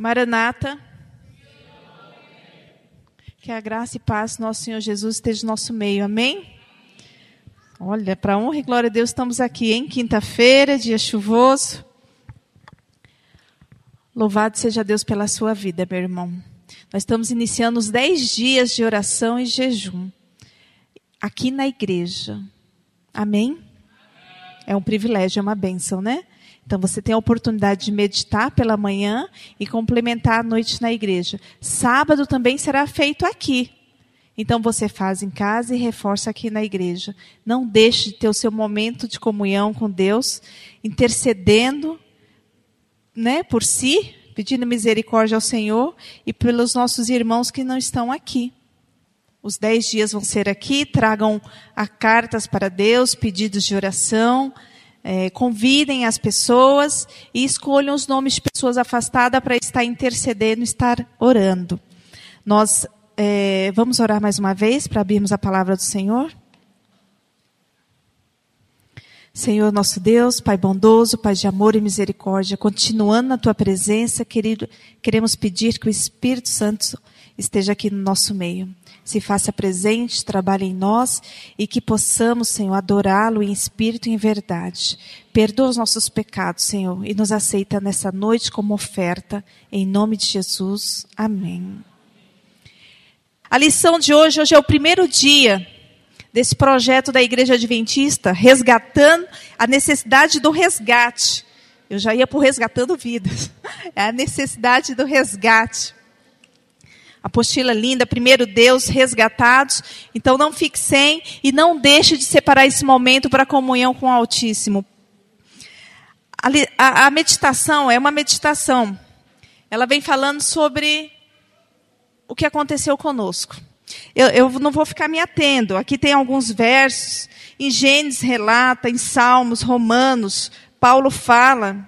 Maranata. Que a graça e paz do nosso Senhor Jesus esteja no nosso meio. Amém? Olha, para honra e glória a Deus, estamos aqui em quinta-feira, dia chuvoso. Louvado seja Deus pela sua vida, meu irmão. Nós estamos iniciando os dez dias de oração e jejum aqui na igreja. Amém? É um privilégio, é uma bênção, né? Então você tem a oportunidade de meditar pela manhã e complementar a noite na igreja. Sábado também será feito aqui. Então você faz em casa e reforça aqui na igreja. Não deixe de ter o seu momento de comunhão com Deus, intercedendo, né, por si, pedindo misericórdia ao Senhor e pelos nossos irmãos que não estão aqui. Os dez dias vão ser aqui, tragam cartas para Deus, pedidos de oração, é, convidem as pessoas e escolham os nomes de pessoas afastadas para estar intercedendo, estar orando. Nós é, vamos orar mais uma vez para abrirmos a palavra do Senhor. Senhor nosso Deus, Pai bondoso, Pai de amor e misericórdia, continuando na tua presença, querido, queremos pedir que o Espírito Santo esteja aqui no nosso meio. Se faça presente, trabalhe em nós e que possamos, Senhor, adorá-lo em espírito e em verdade. Perdoa os nossos pecados, Senhor, e nos aceita nessa noite como oferta, em nome de Jesus. Amém. A lição de hoje, hoje é o primeiro dia desse projeto da Igreja Adventista, resgatando a necessidade do resgate. Eu já ia por resgatando vidas. É a necessidade do resgate. Apostila linda, primeiro Deus, resgatados. Então não fique sem e não deixe de separar esse momento para a comunhão com o Altíssimo. A, a, a meditação é uma meditação. Ela vem falando sobre o que aconteceu conosco. Eu, eu, não vou ficar me atendo. Aqui tem alguns versos. Em Gênesis relata, em Salmos, Romanos, Paulo fala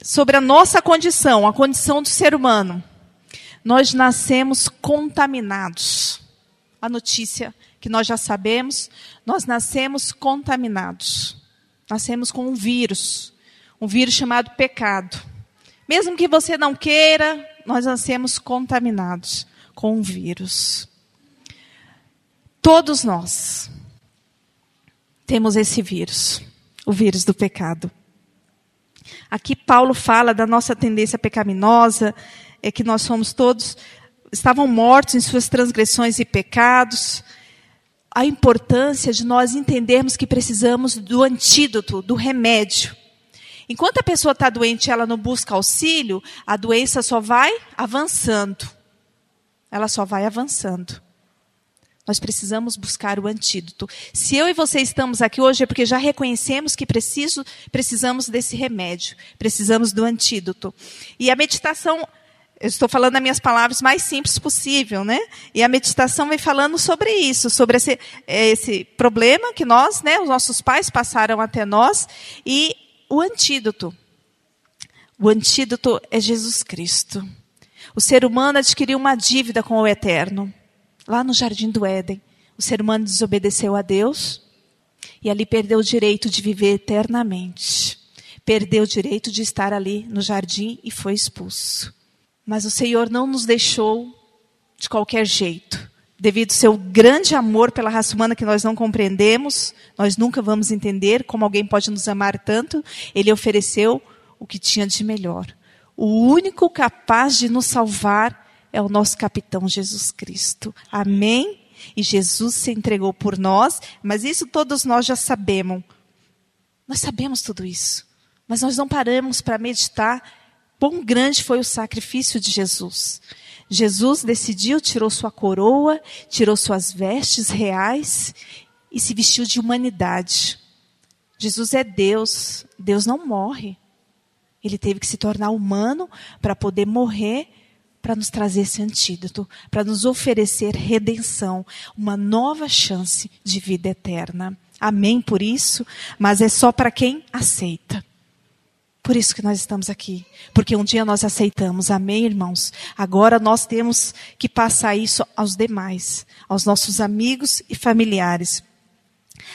sobre a nossa condição, a condição do ser humano nós nascemos contaminados. A notícia que nós já sabemos, nós nascemos contaminados. Nascemos com um vírus, um vírus chamado pecado. Mesmo que você não queira, nós nascemos contaminados com um vírus. Todos nós temos esse vírus, o vírus do pecado. Aqui Paulo fala da nossa tendência pecaminosa, é que nós somos todos, estavam mortos em suas transgressões e pecados. A importância de nós entendermos que precisamos do antídoto, do remédio. Enquanto a pessoa está doente ela não busca auxílio, a doença só vai avançando. Ela só vai avançando. Nós precisamos buscar o antídoto. Se eu e você estamos aqui hoje é porque já reconhecemos que preciso, precisamos desse remédio, precisamos do antídoto. E a meditação eu estou falando as minhas palavras mais simples possível, né? E a meditação vem falando sobre isso, sobre esse, esse problema que nós, né, os nossos pais passaram até nós e o antídoto. O antídoto é Jesus Cristo. O ser humano adquiriu uma dívida com o eterno. Lá no jardim do Éden, o ser humano desobedeceu a Deus e ali perdeu o direito de viver eternamente. Perdeu o direito de estar ali no jardim e foi expulso. Mas o Senhor não nos deixou de qualquer jeito. Devido ao seu grande amor pela raça humana que nós não compreendemos, nós nunca vamos entender como alguém pode nos amar tanto, ele ofereceu o que tinha de melhor. O único capaz de nos salvar é o nosso capitão Jesus Cristo. Amém? E Jesus se entregou por nós, mas isso todos nós já sabemos. Nós sabemos tudo isso. Mas nós não paramos para meditar Quão grande foi o sacrifício de Jesus. Jesus decidiu, tirou sua coroa, tirou suas vestes reais e se vestiu de humanidade. Jesus é Deus, Deus não morre. Ele teve que se tornar humano para poder morrer, para nos trazer esse antídoto, para nos oferecer redenção, uma nova chance de vida eterna. Amém por isso, mas é só para quem aceita. Por isso que nós estamos aqui. Porque um dia nós aceitamos. Amém, irmãos? Agora nós temos que passar isso aos demais, aos nossos amigos e familiares.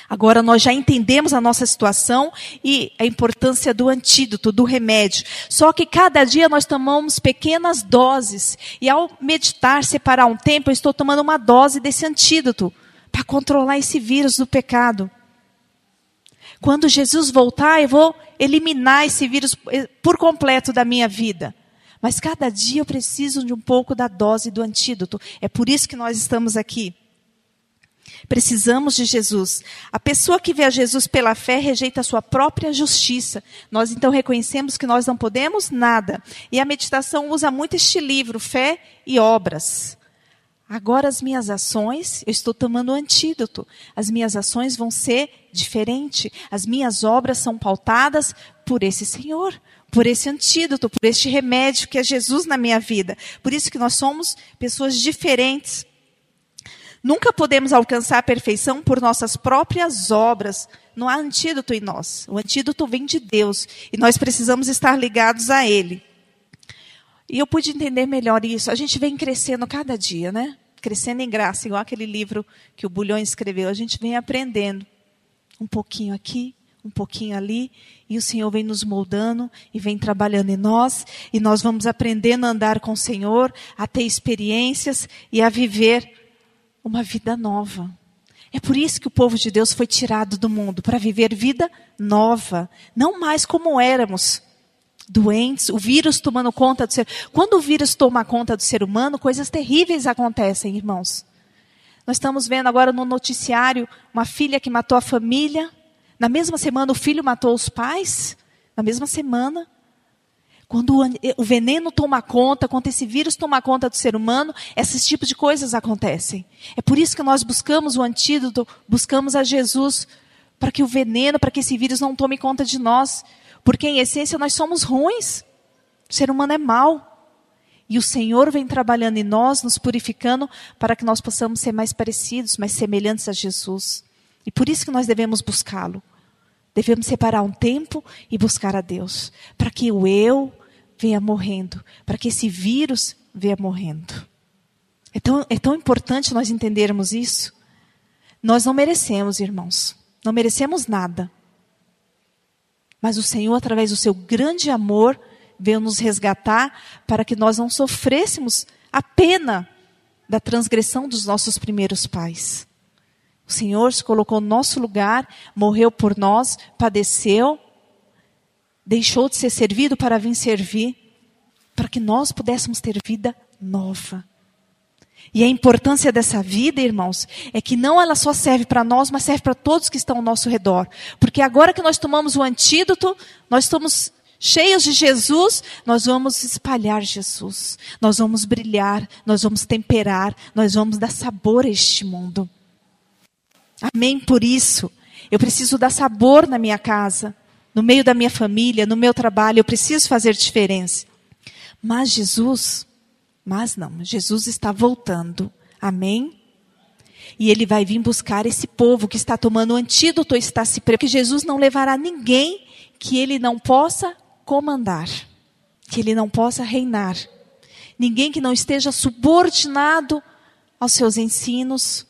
Agora nós já entendemos a nossa situação e a importância do antídoto, do remédio. Só que cada dia nós tomamos pequenas doses. E ao meditar, separar um tempo, eu estou tomando uma dose desse antídoto para controlar esse vírus do pecado. Quando Jesus voltar, eu vou eliminar esse vírus eh, por completo da minha vida. Mas cada dia eu preciso de um pouco da dose do antídoto. É por isso que nós estamos aqui. Precisamos de Jesus. A pessoa que vê a Jesus pela fé rejeita a sua própria justiça. Nós então reconhecemos que nós não podemos nada. E a meditação usa muito este livro, Fé e Obras. Agora as minhas ações, eu estou tomando o antídoto. As minhas ações vão ser diferentes. As minhas obras são pautadas por esse Senhor, por esse antídoto, por este remédio que é Jesus na minha vida. Por isso que nós somos pessoas diferentes. Nunca podemos alcançar a perfeição por nossas próprias obras. Não há antídoto em nós. O antídoto vem de Deus e nós precisamos estar ligados a Ele. E eu pude entender melhor isso. A gente vem crescendo cada dia, né? Crescendo em graça, igual aquele livro que o Bulhões escreveu. A gente vem aprendendo um pouquinho aqui, um pouquinho ali, e o Senhor vem nos moldando e vem trabalhando em nós, e nós vamos aprendendo a andar com o Senhor, a ter experiências e a viver uma vida nova. É por isso que o povo de Deus foi tirado do mundo para viver vida nova, não mais como éramos, doentes, o vírus tomando conta do ser. Quando o vírus toma conta do ser humano, coisas terríveis acontecem, irmãos. Nós estamos vendo agora no noticiário uma filha que matou a família. Na mesma semana, o filho matou os pais. Na mesma semana. Quando o veneno toma conta, quando esse vírus toma conta do ser humano, esses tipos de coisas acontecem. É por isso que nós buscamos o antídoto, buscamos a Jesus, para que o veneno, para que esse vírus não tome conta de nós. Porque, em essência, nós somos ruins. O ser humano é mau. E o Senhor vem trabalhando em nós, nos purificando, para que nós possamos ser mais parecidos, mais semelhantes a Jesus. E por isso que nós devemos buscá-lo. Devemos separar um tempo e buscar a Deus, para que o eu, venha morrendo, para que esse vírus venha morrendo. É tão, é tão importante nós entendermos isso. Nós não merecemos, irmãos, não merecemos nada. Mas o Senhor, através do seu grande amor, veio nos resgatar para que nós não sofrêssemos a pena da transgressão dos nossos primeiros pais. O Senhor se colocou no nosso lugar, morreu por nós, padeceu deixou de ser servido para vir servir, para que nós pudéssemos ter vida nova. E a importância dessa vida, irmãos, é que não ela só serve para nós, mas serve para todos que estão ao nosso redor. Porque agora que nós tomamos o antídoto, nós estamos cheios de Jesus, nós vamos espalhar Jesus. Nós vamos brilhar, nós vamos temperar, nós vamos dar sabor a este mundo. Amém por isso. Eu preciso dar sabor na minha casa no meio da minha família, no meu trabalho, eu preciso fazer diferença. Mas Jesus, mas não, Jesus está voltando. Amém? E ele vai vir buscar esse povo que está tomando antídoto, está se preparando. Que Jesus não levará ninguém que ele não possa comandar, que ele não possa reinar. Ninguém que não esteja subordinado aos seus ensinos,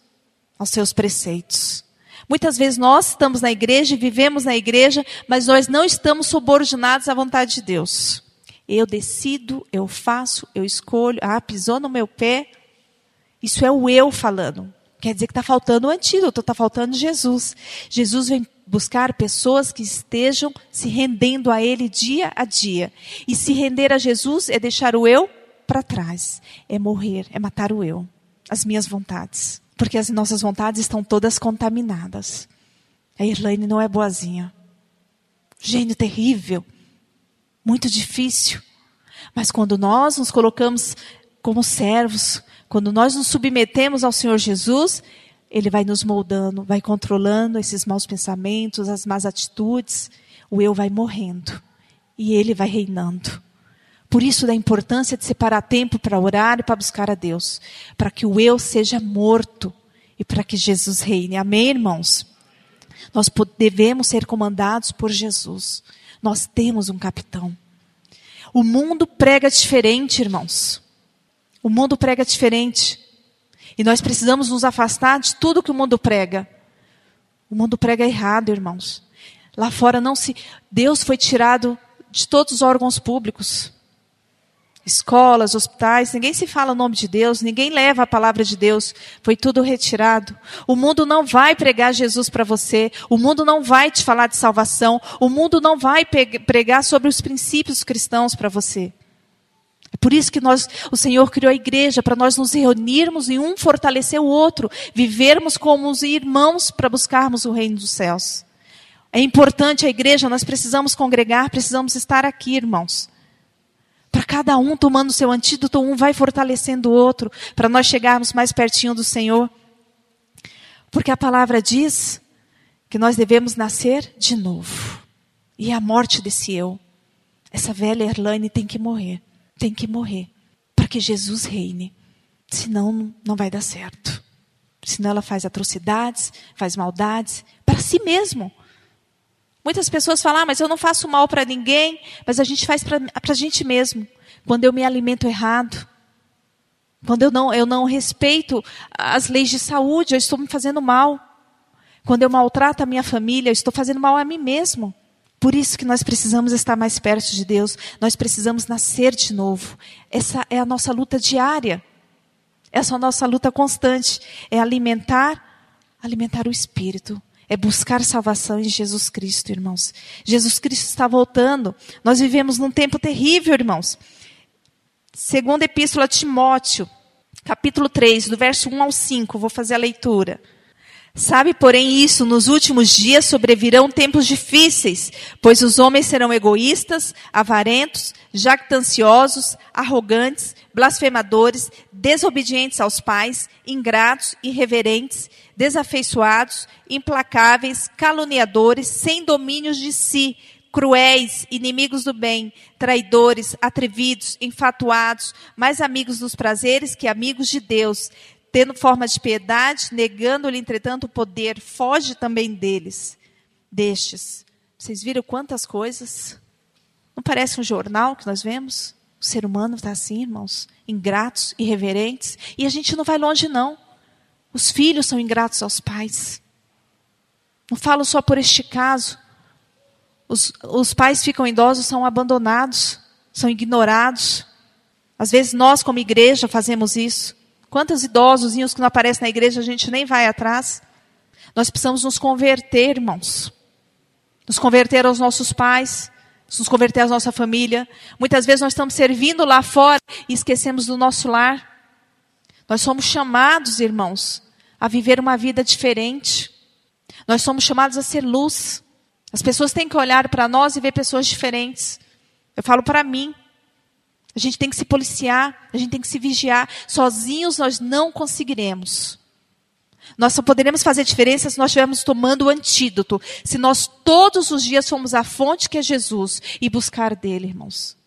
aos seus preceitos. Muitas vezes nós estamos na igreja, vivemos na igreja, mas nós não estamos subordinados à vontade de Deus. Eu decido, eu faço, eu escolho. Ah, pisou no meu pé. Isso é o eu falando. Quer dizer que está faltando o antídoto, está faltando Jesus. Jesus vem buscar pessoas que estejam se rendendo a Ele dia a dia. E se render a Jesus é deixar o eu para trás, é morrer, é matar o eu, as minhas vontades. Porque as nossas vontades estão todas contaminadas. A Irlane não é boazinha. Gênio terrível. Muito difícil. Mas quando nós nos colocamos como servos, quando nós nos submetemos ao Senhor Jesus, Ele vai nos moldando, vai controlando esses maus pensamentos, as más atitudes. O eu vai morrendo. E Ele vai reinando. Por isso da importância de separar tempo para orar e para buscar a Deus, para que o eu seja morto e para que Jesus reine. Amém, irmãos? Nós devemos ser comandados por Jesus. Nós temos um capitão. O mundo prega diferente, irmãos. O mundo prega diferente. E nós precisamos nos afastar de tudo que o mundo prega. O mundo prega errado, irmãos. Lá fora não se. Deus foi tirado de todos os órgãos públicos. Escolas, hospitais, ninguém se fala o nome de Deus, ninguém leva a palavra de Deus, foi tudo retirado. O mundo não vai pregar Jesus para você, o mundo não vai te falar de salvação, o mundo não vai pregar sobre os princípios cristãos para você. É por isso que nós, o Senhor criou a igreja, para nós nos reunirmos e um fortalecer o outro, vivermos como os irmãos para buscarmos o reino dos céus. É importante a igreja, nós precisamos congregar, precisamos estar aqui, irmãos. Cada um tomando seu antídoto, um vai fortalecendo o outro, para nós chegarmos mais pertinho do Senhor. Porque a palavra diz que nós devemos nascer de novo. E a morte desse eu, essa velha Erlane tem que morrer. Tem que morrer. Para que Jesus reine. Senão, não vai dar certo. Senão ela faz atrocidades, faz maldades, para si mesmo. Muitas pessoas falam, ah, mas eu não faço mal para ninguém, mas a gente faz para a gente mesmo. Quando eu me alimento errado, quando eu não, eu não respeito as leis de saúde, eu estou me fazendo mal. Quando eu maltrato a minha família, eu estou fazendo mal a mim mesmo. Por isso que nós precisamos estar mais perto de Deus, nós precisamos nascer de novo. Essa é a nossa luta diária. Essa é a nossa luta constante, é alimentar, alimentar o espírito, é buscar salvação em Jesus Cristo, irmãos. Jesus Cristo está voltando. Nós vivemos num tempo terrível, irmãos. Segunda epístola a Timóteo, capítulo 3, do verso 1 ao 5, vou fazer a leitura. Sabe, porém, isso, nos últimos dias sobrevirão tempos difíceis, pois os homens serão egoístas, avarentos, jactanciosos, arrogantes, blasfemadores, desobedientes aos pais, ingratos, irreverentes, desafeiçoados, implacáveis, caluniadores, sem domínios de si, cruéis, inimigos do bem, traidores, atrevidos, enfatuados, mais amigos dos prazeres que amigos de Deus, tendo forma de piedade, negando-lhe, entretanto, o poder, foge também deles, destes. Vocês viram quantas coisas? Não parece um jornal que nós vemos? O ser humano está assim, irmãos, ingratos, irreverentes, e a gente não vai longe, não. Os filhos são ingratos aos pais. Não falo só por este caso. Os, os pais ficam idosos, são abandonados, são ignorados. Às vezes nós, como igreja, fazemos isso. Quantos idosos que não aparecem na igreja, a gente nem vai atrás. Nós precisamos nos converter, irmãos. Nos converter aos nossos pais, nos converter à nossa família. Muitas vezes nós estamos servindo lá fora e esquecemos do nosso lar. Nós somos chamados, irmãos, a viver uma vida diferente. Nós somos chamados a ser luz. As pessoas têm que olhar para nós e ver pessoas diferentes. Eu falo para mim. A gente tem que se policiar, a gente tem que se vigiar. Sozinhos nós não conseguiremos. Nós só poderemos fazer diferença se nós estivermos tomando o antídoto. Se nós todos os dias formos à fonte que é Jesus e buscar dele, irmãos.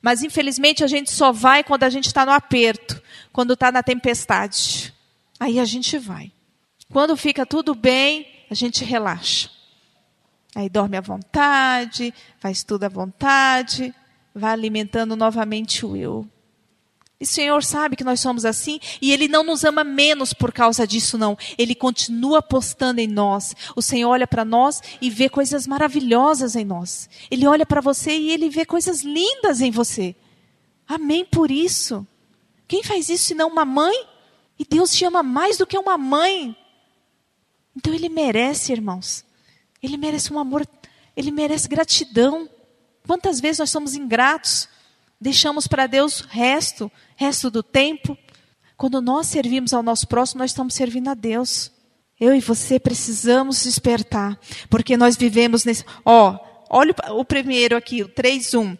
Mas infelizmente a gente só vai quando a gente está no aperto, quando está na tempestade. Aí a gente vai. Quando fica tudo bem, a gente relaxa. Aí dorme à vontade, faz tudo à vontade vai alimentando novamente o eu. E o Senhor sabe que nós somos assim e Ele não nos ama menos por causa disso, não. Ele continua apostando em nós. O Senhor olha para nós e vê coisas maravilhosas em nós. Ele olha para você e Ele vê coisas lindas em você. Amém por isso. Quem faz isso senão uma mãe? E Deus te ama mais do que uma mãe. Então Ele merece, irmãos. Ele merece um amor, Ele merece gratidão. Quantas vezes nós somos ingratos? Deixamos para Deus resto, resto do tempo. Quando nós servimos ao nosso próximo, nós estamos servindo a Deus. Eu e você precisamos despertar, porque nós vivemos nesse. Ó, olha o primeiro aqui, o 3:1.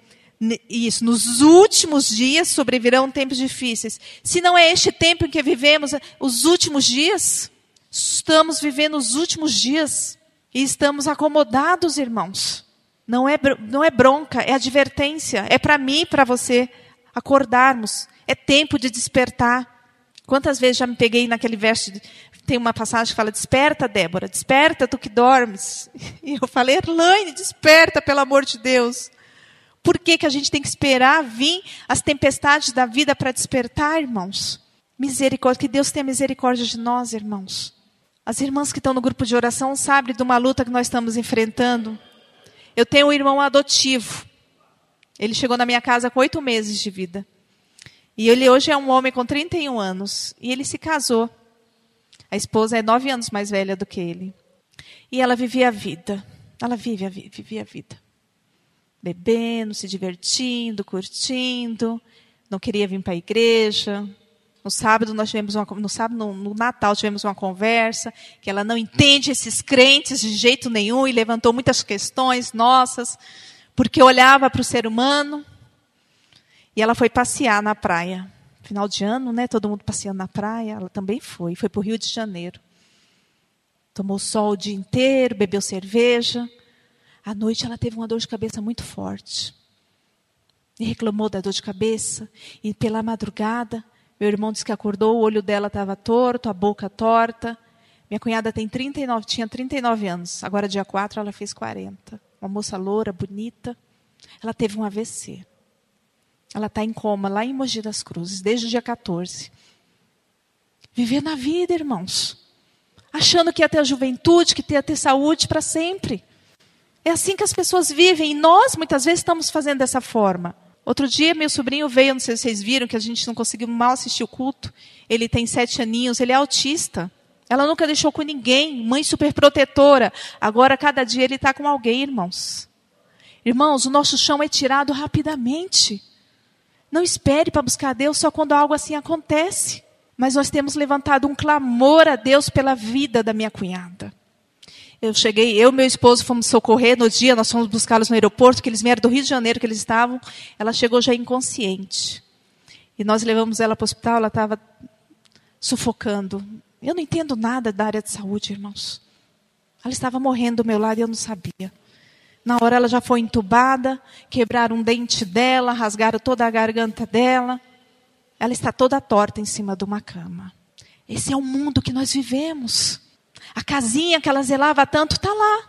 Isso, nos últimos dias sobrevirão tempos difíceis. Se não é este tempo em que vivemos, os últimos dias, estamos vivendo os últimos dias e estamos acomodados, irmãos. Não é, não é bronca, é advertência. É para mim e para você acordarmos. É tempo de despertar. Quantas vezes já me peguei naquele verso, de, tem uma passagem que fala, desperta, Débora, desperta, tu que dormes. E eu falei, Erlaine, desperta, pelo amor de Deus. Por que, que a gente tem que esperar vir as tempestades da vida para despertar, irmãos? Misericórdia, que Deus tenha misericórdia de nós, irmãos. As irmãs que estão no grupo de oração sabem de uma luta que nós estamos enfrentando. Eu tenho um irmão adotivo. Ele chegou na minha casa com oito meses de vida. E ele hoje é um homem com 31 anos. E ele se casou. A esposa é nove anos mais velha do que ele. E ela vivia a vida. Ela vive a, vivia a vida. Bebendo, se divertindo, curtindo. Não queria vir para a igreja. No sábado nós tivemos uma, no sábado no, no, Natal tivemos uma conversa que ela não entende esses crentes de jeito nenhum e levantou muitas questões nossas porque olhava para o ser humano e ela foi passear na praia final de ano, né? Todo mundo passeando na praia. Ela também foi. Foi para o Rio de Janeiro. Tomou sol o dia inteiro, bebeu cerveja. À noite ela teve uma dor de cabeça muito forte. E reclamou da dor de cabeça. E pela madrugada, meu irmão disse que acordou, o olho dela estava torto, a boca torta. Minha cunhada tem 39, tinha 39 anos. Agora, dia 4, ela fez 40. Uma moça loura, bonita. Ela teve um AVC. Ela está em coma lá em Mogi das Cruzes, desde o dia 14. Viver na vida, irmãos. Achando que ia ter a juventude, que ia ter saúde para sempre. É assim que as pessoas vivem. E nós, muitas vezes, estamos fazendo dessa forma. Outro dia, meu sobrinho veio, não sei se vocês viram, que a gente não conseguiu mal assistir o culto. Ele tem sete aninhos, ele é autista. Ela nunca deixou com ninguém, mãe super protetora. Agora, cada dia, ele está com alguém, irmãos. Irmãos, o nosso chão é tirado rapidamente. Não espere para buscar Deus só quando algo assim acontece. Mas nós temos levantado um clamor a Deus pela vida da minha cunhada. Eu cheguei, eu e meu esposo fomos socorrer no dia, nós fomos buscá-los no aeroporto, que eles vieram do Rio de Janeiro, que eles estavam. Ela chegou já inconsciente. E nós levamos ela para o hospital, ela estava sufocando. Eu não entendo nada da área de saúde, irmãos. Ela estava morrendo do meu lado e eu não sabia. Na hora ela já foi entubada, quebraram um dente dela, rasgaram toda a garganta dela. Ela está toda torta em cima de uma cama. Esse é o mundo que nós vivemos. A casinha que ela zelava tanto está lá.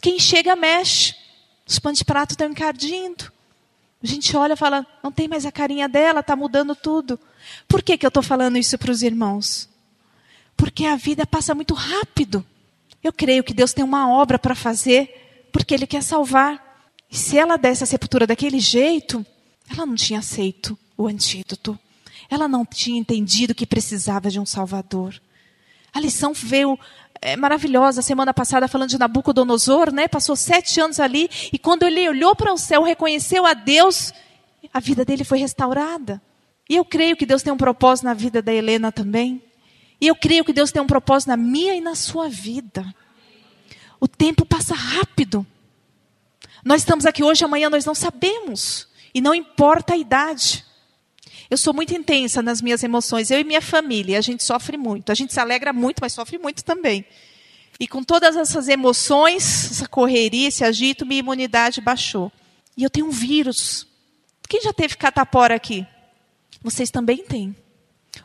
Quem chega mexe. Os pães de prato estão encardindo. A gente olha e fala, não tem mais a carinha dela, está mudando tudo. Por que, que eu estou falando isso para os irmãos? Porque a vida passa muito rápido. Eu creio que Deus tem uma obra para fazer porque ele quer salvar. E se ela desse a sepultura daquele jeito, ela não tinha aceito o antídoto. Ela não tinha entendido que precisava de um Salvador. A lição veio é, maravilhosa. Semana passada, falando de Nabucodonosor, né? Passou sete anos ali. E quando ele olhou para o céu, reconheceu a Deus, a vida dele foi restaurada. E eu creio que Deus tem um propósito na vida da Helena também. E eu creio que Deus tem um propósito na minha e na sua vida. O tempo passa rápido. Nós estamos aqui hoje, amanhã nós não sabemos. E não importa a idade. Eu sou muito intensa nas minhas emoções. Eu e minha família, a gente sofre muito. A gente se alegra muito, mas sofre muito também. E com todas essas emoções, essa correria, esse agito, minha imunidade baixou. E eu tenho um vírus. Quem já teve catapora aqui? Vocês também têm.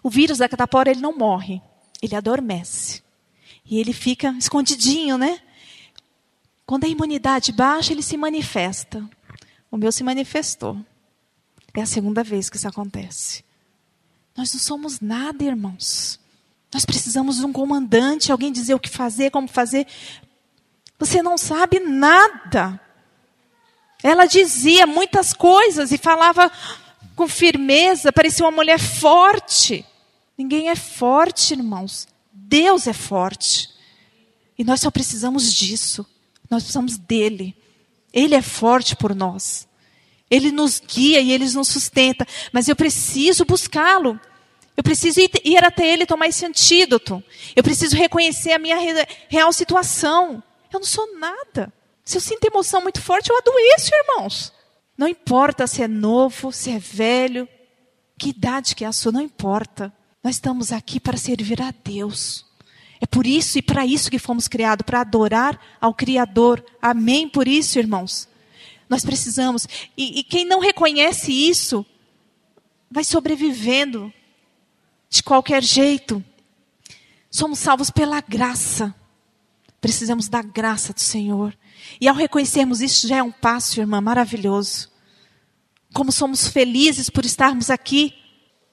O vírus da catapora, ele não morre. Ele adormece. E ele fica escondidinho, né? Quando a imunidade baixa, ele se manifesta. O meu se manifestou. É a segunda vez que isso acontece. Nós não somos nada, irmãos. Nós precisamos de um comandante, alguém dizer o que fazer, como fazer. Você não sabe nada. Ela dizia muitas coisas e falava com firmeza, parecia uma mulher forte. Ninguém é forte, irmãos. Deus é forte. E nós só precisamos disso. Nós precisamos dele. Ele é forte por nós. Ele nos guia e ele nos sustenta. Mas eu preciso buscá-lo. Eu preciso ir até ele tomar esse antídoto. Eu preciso reconhecer a minha real situação. Eu não sou nada. Se eu sinto emoção muito forte, eu adoeço, irmãos. Não importa se é novo, se é velho, que idade que é a sua, não importa. Nós estamos aqui para servir a Deus. É por isso e para isso que fomos criados, para adorar ao Criador. Amém por isso, irmãos. Nós precisamos. E, e quem não reconhece isso, vai sobrevivendo de qualquer jeito. Somos salvos pela graça. Precisamos da graça do Senhor. E ao reconhecermos isso, já é um passo, irmã, maravilhoso. Como somos felizes por estarmos aqui.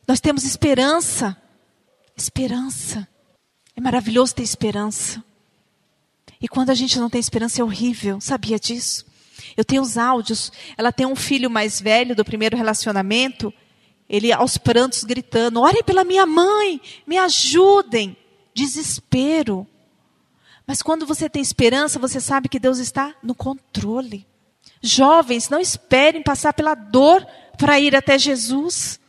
Nós temos esperança. Esperança. É maravilhoso ter esperança. E quando a gente não tem esperança é horrível, sabia disso? Eu tenho os áudios. Ela tem um filho mais velho do primeiro relacionamento. Ele aos prantos gritando: Ore pela minha mãe, me ajudem. Desespero. Mas quando você tem esperança, você sabe que Deus está no controle. Jovens, não esperem passar pela dor para ir até Jesus.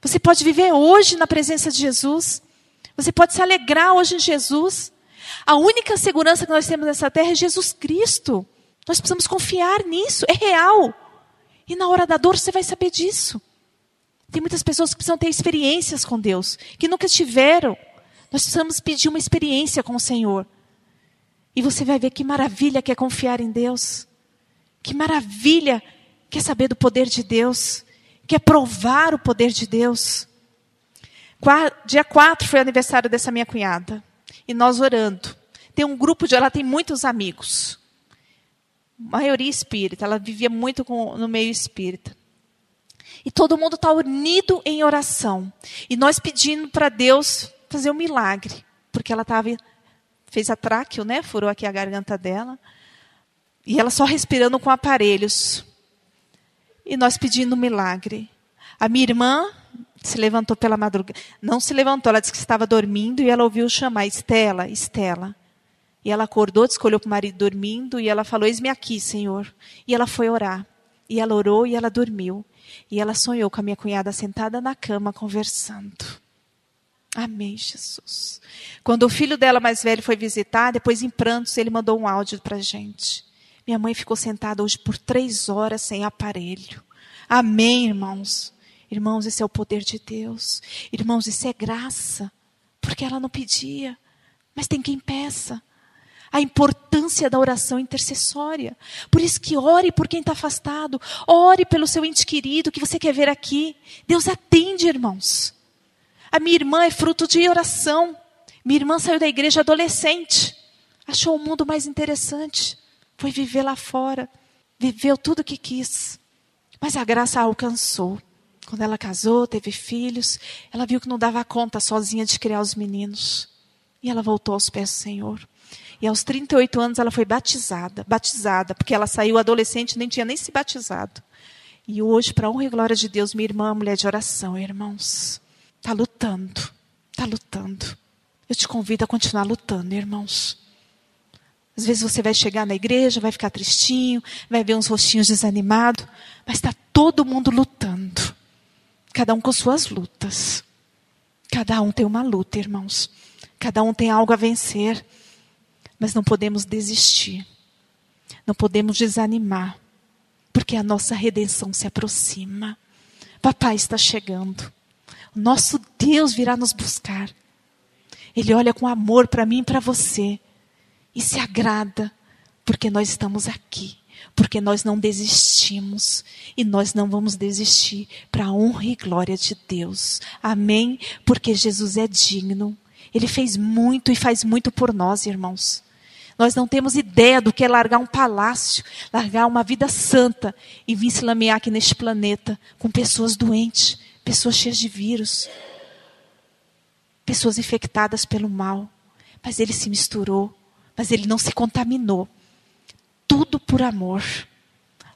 Você pode viver hoje na presença de Jesus. Você pode se alegrar hoje em Jesus. A única segurança que nós temos nessa terra é Jesus Cristo. Nós precisamos confiar nisso, é real. E na hora da dor você vai saber disso. Tem muitas pessoas que precisam ter experiências com Deus, que nunca tiveram. Nós precisamos pedir uma experiência com o Senhor. E você vai ver que maravilha que é confiar em Deus. Que maravilha que é saber do poder de Deus. Que é provar o poder de Deus. Dia 4 foi o aniversário dessa minha cunhada. E nós orando. Tem um grupo de. Ela tem muitos amigos maioria espírita, ela vivia muito com, no meio espírita. E todo mundo está unido em oração. E nós pedindo para Deus fazer um milagre. Porque ela estava. Fez a tráqueo, né? Furou aqui a garganta dela. E ela só respirando com aparelhos. E nós pedindo um milagre. A minha irmã se levantou pela madrugada. Não se levantou, ela disse que estava dormindo e ela ouviu chamar Estela, Estela. E ela acordou, escolheu para o marido dormindo, e ela falou: Eis-me aqui, Senhor. E ela foi orar. E ela orou e ela dormiu. E ela sonhou com a minha cunhada sentada na cama conversando. Amém, Jesus. Quando o filho dela mais velho foi visitar, depois em prantos, ele mandou um áudio para a gente. Minha mãe ficou sentada hoje por três horas sem aparelho. Amém, irmãos. Irmãos, esse é o poder de Deus. Irmãos, isso é graça. Porque ela não pedia. Mas tem quem peça a importância da oração intercessória. Por isso que ore por quem está afastado, ore pelo seu ente querido que você quer ver aqui. Deus atende, irmãos. A minha irmã é fruto de oração. Minha irmã saiu da igreja adolescente, achou o mundo mais interessante, foi viver lá fora, viveu tudo o que quis. Mas a graça a alcançou. Quando ela casou, teve filhos, ela viu que não dava conta sozinha de criar os meninos. E ela voltou aos pés do Senhor. E aos 38 anos ela foi batizada, batizada, porque ela saiu adolescente, nem tinha nem se batizado. E hoje, para honra e glória de Deus, minha irmã é mulher de oração, irmãos. Está lutando, está lutando. Eu te convido a continuar lutando, irmãos. Às vezes você vai chegar na igreja, vai ficar tristinho, vai ver uns rostinhos desanimados, mas está todo mundo lutando. Cada um com suas lutas. Cada um tem uma luta, irmãos. Cada um tem algo a vencer. Mas não podemos desistir. Não podemos desanimar. Porque a nossa redenção se aproxima. Papai está chegando. Nosso Deus virá nos buscar. Ele olha com amor para mim e para você. E se agrada. Porque nós estamos aqui. Porque nós não desistimos. E nós não vamos desistir para a honra e glória de Deus. Amém? Porque Jesus é digno. Ele fez muito e faz muito por nós, irmãos. Nós não temos ideia do que é largar um palácio, largar uma vida santa e vir se lamear aqui neste planeta com pessoas doentes, pessoas cheias de vírus, pessoas infectadas pelo mal. Mas ele se misturou, mas ele não se contaminou. Tudo por amor.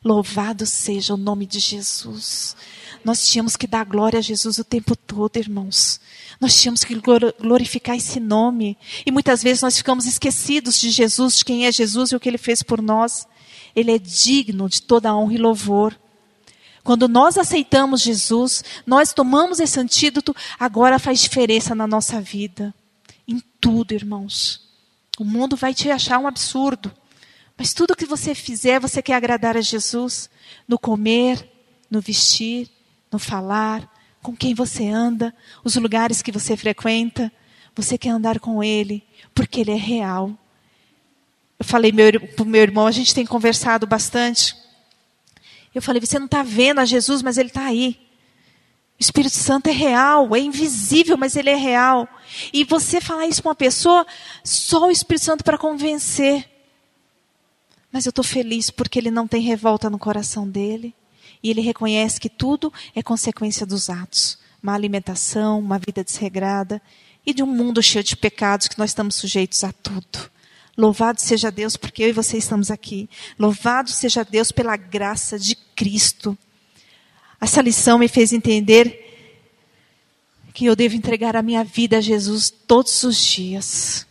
Louvado seja o nome de Jesus. Nós tínhamos que dar glória a Jesus o tempo todo, irmãos. Nós tínhamos que glorificar esse nome. E muitas vezes nós ficamos esquecidos de Jesus, de quem é Jesus e o que ele fez por nós. Ele é digno de toda honra e louvor. Quando nós aceitamos Jesus, nós tomamos esse antídoto, agora faz diferença na nossa vida. Em tudo, irmãos. O mundo vai te achar um absurdo. Mas tudo que você fizer, você quer agradar a Jesus. No comer, no vestir, no falar, com quem você anda, os lugares que você frequenta. Você quer andar com Ele, porque Ele é real. Eu falei para o meu irmão, a gente tem conversado bastante. Eu falei, você não está vendo a Jesus, mas Ele está aí. O Espírito Santo é real, é invisível, mas ele é real. E você falar isso para uma pessoa, só o Espírito Santo para convencer. Mas eu estou feliz porque ele não tem revolta no coração dele. E ele reconhece que tudo é consequência dos atos. Uma alimentação, uma vida desregrada. e de um mundo cheio de pecados que nós estamos sujeitos a tudo. Louvado seja Deus porque eu e você estamos aqui. Louvado seja Deus pela graça de Cristo. Essa lição me fez entender que eu devo entregar a minha vida a Jesus todos os dias.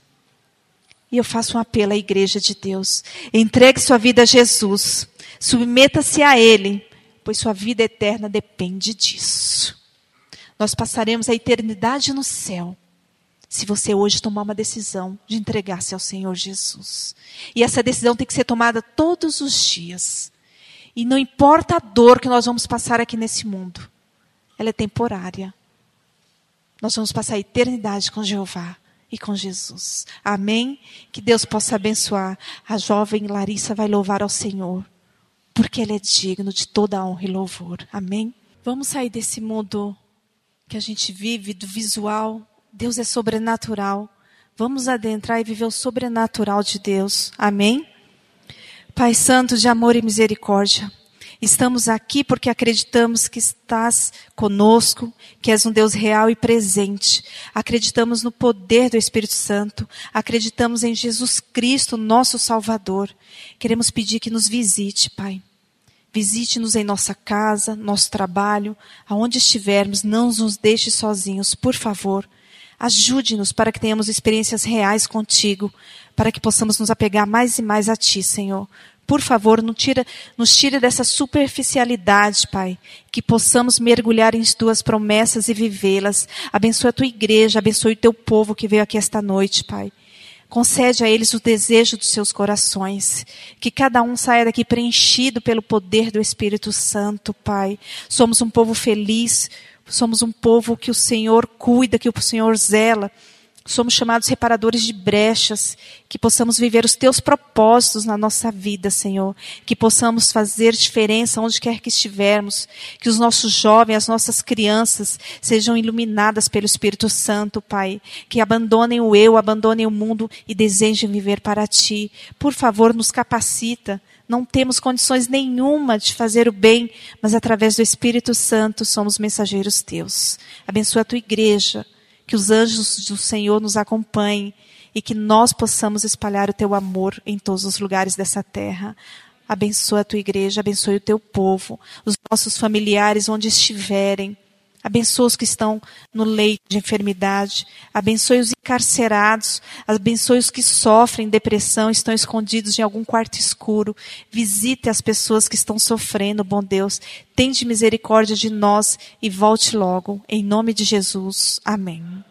E eu faço um apelo à igreja de Deus. Entregue sua vida a Jesus. Submeta-se a Ele, pois sua vida eterna depende disso. Nós passaremos a eternidade no céu se você hoje tomar uma decisão de entregar-se ao Senhor Jesus. E essa decisão tem que ser tomada todos os dias. E não importa a dor que nós vamos passar aqui nesse mundo, ela é temporária. Nós vamos passar a eternidade com Jeová e com Jesus. Amém? Que Deus possa abençoar. A jovem Larissa vai louvar ao Senhor, porque Ele é digno de toda honra e louvor. Amém? Vamos sair desse mundo que a gente vive, do visual. Deus é sobrenatural. Vamos adentrar e viver o sobrenatural de Deus. Amém? Pai Santo de amor e misericórdia. Estamos aqui porque acreditamos que estás conosco, que és um Deus real e presente. Acreditamos no poder do Espírito Santo. Acreditamos em Jesus Cristo, nosso Salvador. Queremos pedir que nos visite, Pai. Visite-nos em nossa casa, nosso trabalho, aonde estivermos, não nos deixe sozinhos, por favor. Ajude-nos para que tenhamos experiências reais contigo, para que possamos nos apegar mais e mais a Ti, Senhor. Por favor, tira, nos tira dessa superficialidade, Pai. Que possamos mergulhar em tuas promessas e vivê-las. Abençoa a tua igreja, abençoe o teu povo que veio aqui esta noite, Pai. Concede a eles o desejo dos seus corações. Que cada um saia daqui preenchido pelo poder do Espírito Santo, Pai. Somos um povo feliz. Somos um povo que o Senhor cuida, que o Senhor zela. Somos chamados reparadores de brechas, que possamos viver os teus propósitos na nossa vida, Senhor. Que possamos fazer diferença onde quer que estivermos. Que os nossos jovens, as nossas crianças sejam iluminadas pelo Espírito Santo, Pai. Que abandonem o eu, abandonem o mundo e desejem viver para ti. Por favor, nos capacita. Não temos condições nenhuma de fazer o bem, mas através do Espírito Santo somos mensageiros teus. Abençoa a tua igreja que os anjos do Senhor nos acompanhem e que nós possamos espalhar o teu amor em todos os lugares dessa terra. Abençoa a tua igreja, abençoe o teu povo, os nossos familiares onde estiverem. Abençoa os que estão no leito de enfermidade. Abençoe os encarcerados. Abençoe os que sofrem depressão, estão escondidos em algum quarto escuro. Visite as pessoas que estão sofrendo, bom Deus. Tende misericórdia de nós e volte logo. Em nome de Jesus. Amém.